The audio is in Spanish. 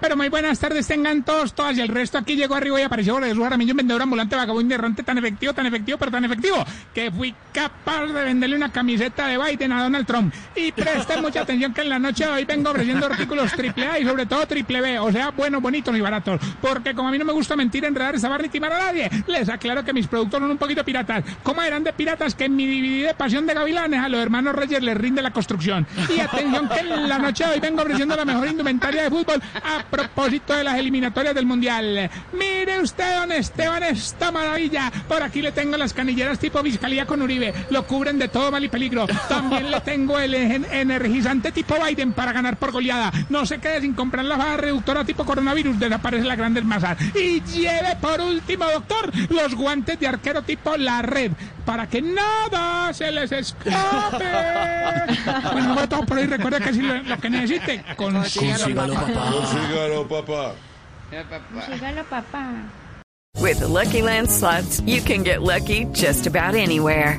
pero muy buenas tardes tengan todos, todas y el resto aquí llegó arriba y apareció Jorge Jesús Jaramillo, un vendedor ambulante vagabundo errante tan efectivo, tan efectivo, pero tan efectivo que fui capaz de venderle una camiseta de Biden a Donald Trump. Y presten mucha atención que en la noche de hoy vengo ofreciendo artículos triple A y sobre todo triple B, o sea, buenos, bonitos y baratos. Porque como a mí no me gusta mentir, enredar, esa ni timar a nadie, les aclaro que mis productos son un poquito piratas. ¿Cómo eran de piratas que en mi DVD de Pasión de Gavilanes a los hermanos Reyes les rinde la construcción? Y atención que en la noche de hoy vengo ofreciendo la mejor indumentaria de fútbol a propósito de las eliminatorias del Mundial. Mire usted, don Esteban, esta maravilla. Por aquí le tengo las canilleras tipo Fiscalía con Uribe. Lo cubren de todo mal y peligro. También le tengo el en- energizante tipo Biden para ganar por goleada. No se quede sin comprar la faja reductora tipo coronavirus. Desaparece las grandes masas. Y lleve por último, doctor, los guantes de arquero tipo La Red. Para que nada se les escape. Bueno, no todo por ahí. Recuerda que si lo, lo que necesite, consígalo. Consígalo, papá. Ya, papá. Sígalo, papá. With the Lucky Land slots, you can get lucky just about anywhere.